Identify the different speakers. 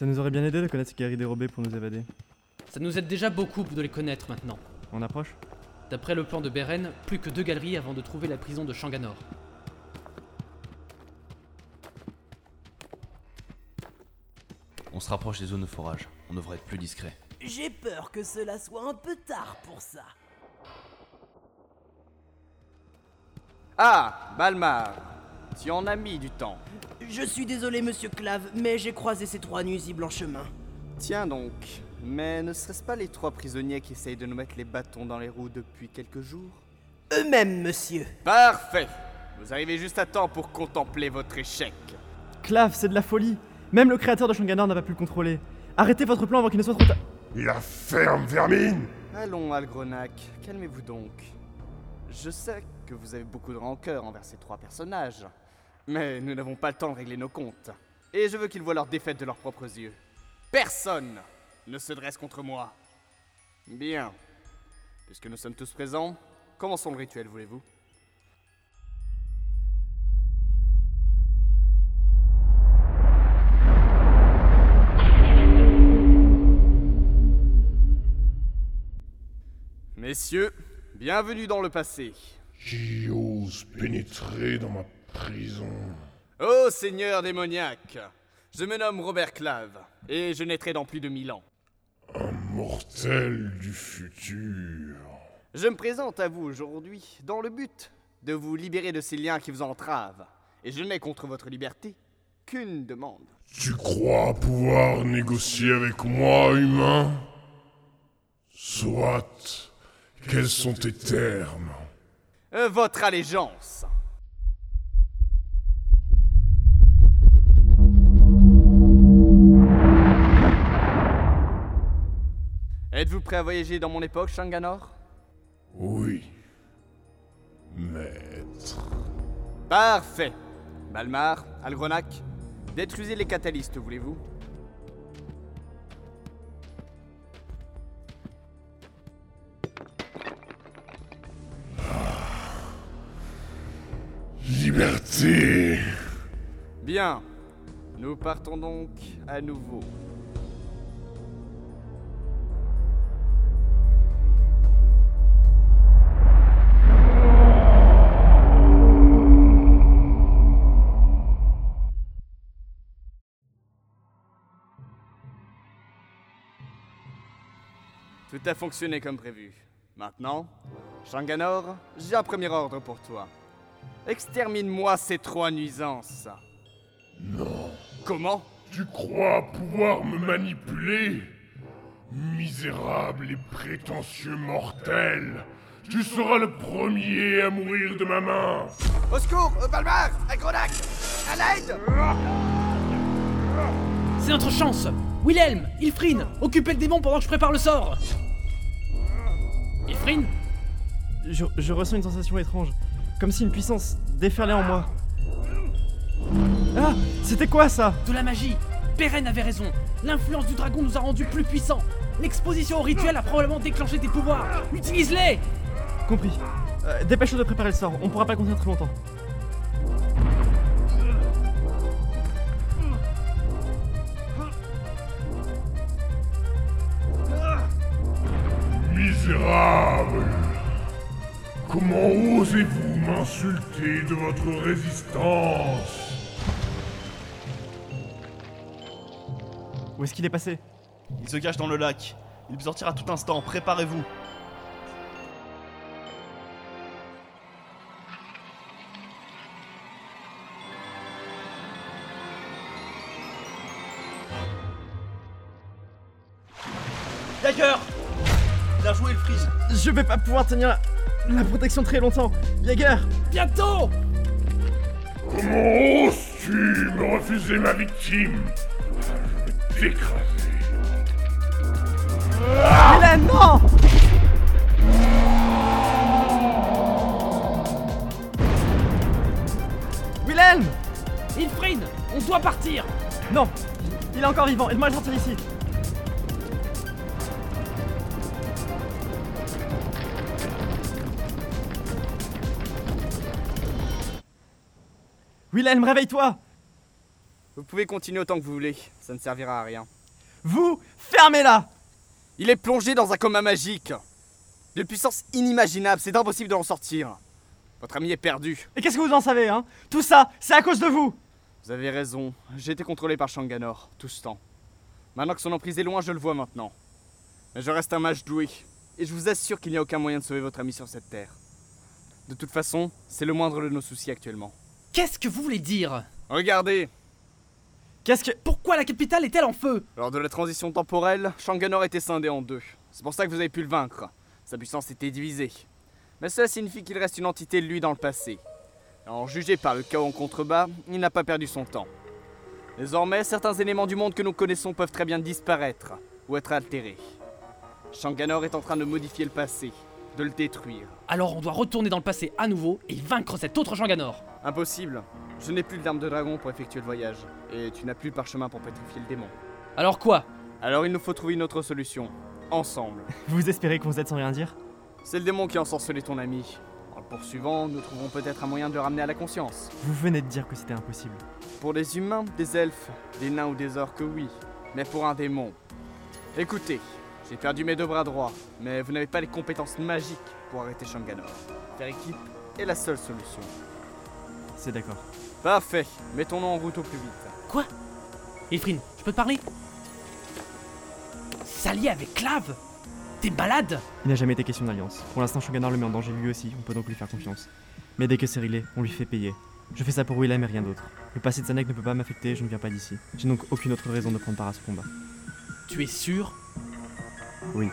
Speaker 1: Ça nous aurait bien aidé de connaître ces guerriers dérobés pour nous évader.
Speaker 2: Ça nous aide déjà beaucoup de les connaître maintenant.
Speaker 1: On approche?
Speaker 2: D'après le plan de Beren, plus que deux galeries avant de trouver la prison de Shanganor.
Speaker 3: On se rapproche des zones de forage. On devrait être plus discret.
Speaker 4: J'ai peur que cela soit un peu tard pour ça.
Speaker 5: Ah, Balmar, tu en as mis du temps.
Speaker 4: Je suis désolé, monsieur Clave, mais j'ai croisé ces trois nuisibles en chemin.
Speaker 5: Tiens donc, mais ne serait-ce pas les trois prisonniers qui essayent de nous mettre les bâtons dans les roues depuis quelques jours?
Speaker 4: Eux-mêmes, monsieur.
Speaker 5: Parfait Vous arrivez juste à temps pour contempler votre échec.
Speaker 1: Clav, c'est de la folie Même le créateur de Shanganar n'a pas pu le contrôler. Arrêtez votre plan avant qu'il ne soit trop tard.
Speaker 6: La ferme, vermine
Speaker 5: Allons, Algronac, calmez-vous donc. Je sais que vous avez beaucoup de rancœur envers ces trois personnages, mais nous n'avons pas le temps de régler nos comptes. Et je veux qu'ils voient leur défaite de leurs propres yeux. Personne ne se dresse contre moi. Bien. Puisque nous sommes tous présents, commençons le rituel, voulez-vous? Messieurs, bienvenue dans le passé.
Speaker 6: Qui ose pénétrer dans ma prison
Speaker 5: Ô seigneur démoniaque, je me nomme Robert Clave, et je naîtrai dans plus de mille ans.
Speaker 6: Un mortel du futur.
Speaker 5: Je me présente à vous aujourd'hui dans le but de vous libérer de ces liens qui vous entravent. Et je n'ai contre votre liberté qu'une demande.
Speaker 6: Tu crois pouvoir négocier avec moi, humain? Soit. Quels sont tes termes?
Speaker 5: Euh, votre allégeance. Êtes-vous prêt à voyager dans mon époque, Shanganor?
Speaker 6: Oui. Maître.
Speaker 5: Parfait. Balmar, Algronac, détruisez les catalystes, voulez-vous?
Speaker 6: Liberté
Speaker 5: Bien. Nous partons donc à nouveau. Tout a fonctionné comme prévu. Maintenant, Shanganor, j'ai un premier ordre pour toi. Extermine-moi ces trois nuisances.
Speaker 6: Non.
Speaker 5: Comment?
Speaker 6: Tu crois pouvoir me manipuler? Misérable et prétentieux mortel Tu seras le premier à mourir de ma main
Speaker 5: Au secours Balmar Algronac À l'aide
Speaker 2: C'est notre chance Wilhelm Ilfrin Occupez le démon pendant que je prépare le sort Ilfrin
Speaker 1: Je, je ressens une sensation étrange. Comme si une puissance déferlait en moi. Ah C'était quoi ça?
Speaker 2: De la magie Beren avait raison L'influence du dragon nous a rendus plus puissants L'exposition au rituel a probablement déclenché tes pouvoirs Utilise-les
Speaker 1: Compris. Euh, Dépêche-toi de préparer le sort, on pourra pas continuer très longtemps.
Speaker 6: Misérable Comment osez-vous m'insulter de votre résistance?
Speaker 1: Où est-ce qu'il est passé?
Speaker 3: Il se cache dans le lac. Il peut sortir à tout instant. Préparez-vous. Bien joué le freeze
Speaker 1: Je vais pas pouvoir tenir la, la protection très longtemps. Jaeger
Speaker 2: Bientôt.
Speaker 6: Comment oses-tu me refuser ma victime? Je vais t'écraser.
Speaker 1: Hélène, non. Wilhelm.
Speaker 2: On doit partir.
Speaker 1: Non Il est encore vivant, aide-moi à le sortir d'ici Wilhelm, réveille-toi
Speaker 5: Vous pouvez continuer autant que vous voulez, ça ne servira à rien.
Speaker 1: Vous, fermez-la
Speaker 5: Il est plongé dans un coma magique. De puissance inimaginable, c'est impossible de l'en sortir. Votre ami est perdu.
Speaker 1: Et qu'est-ce que vous en savez, hein? Tout ça, c'est à cause de vous
Speaker 5: Vous avez raison, j'ai été contrôlé par Shanganor, tout ce temps. Maintenant que son emprise est loin, je le vois maintenant. Mais je reste un mage doué, et je vous assure qu'il n'y a aucun moyen de sauver votre ami sur cette terre. De toute façon, c'est le moindre de nos soucis actuellement.
Speaker 2: Qu'est-ce que vous voulez dire
Speaker 5: Regardez,
Speaker 1: Qu'est-ce que...
Speaker 2: Pourquoi la capitale est-elle en feu
Speaker 5: lors de la transition temporelle, Shanganor était scindé en deux. C'est pour ça que vous avez pu le vaincre. Sa puissance était divisée. Mais cela signifie qu'il reste une entité de lui dans le passé. En jugé par le chaos en contrebas, il n'a pas perdu son temps. Désormais, certains éléments du monde que nous connaissons peuvent très bien disparaître ou être altérés. Shanganor est en train de modifier le passé, de le détruire.
Speaker 2: Alors on doit retourner dans le passé à nouveau et vaincre cet autre Shanganor.
Speaker 5: Impossible. Je n'ai plus de d'arme de dragon pour effectuer le voyage, et tu n'as plus le parchemin pour pétrifier le démon.
Speaker 2: Alors quoi?
Speaker 5: Alors il nous faut trouver une autre solution, ensemble.
Speaker 1: Vous espérez qu'on vous aide sans rien dire?
Speaker 5: C'est le démon qui a ensorcelé ton ami. En le poursuivant, nous trouverons peut-être un moyen de le ramener à la conscience.
Speaker 1: Vous venez de dire que c'était impossible.
Speaker 5: Pour des humains, des elfes, des nains ou des orques, oui. Mais pour un démon. Écoutez, j'ai perdu mes deux bras droits, mais vous n'avez pas les compétences magiques pour arrêter Shanganor. Faire équipe est la seule solution.
Speaker 1: C'est d'accord.
Speaker 5: Parfait, mettons-nous en route au plus vite.
Speaker 2: Quoi? Elfrine, je peux te parler? S'allier avec Clave T'es malade?
Speaker 1: Il n'a jamais été question d'alliance. Pour l'instant, Shogunor le met en danger lui aussi, on peut donc lui faire confiance. Mais dès que c'est réglé, on lui fait payer. Je fais ça pour Willem et rien d'autre. Le passé de Zanek ne peut pas m'affecter, je ne viens pas d'ici. J'ai donc aucune autre raison de prendre part à ce combat.
Speaker 2: Tu es sûr?
Speaker 1: Oui.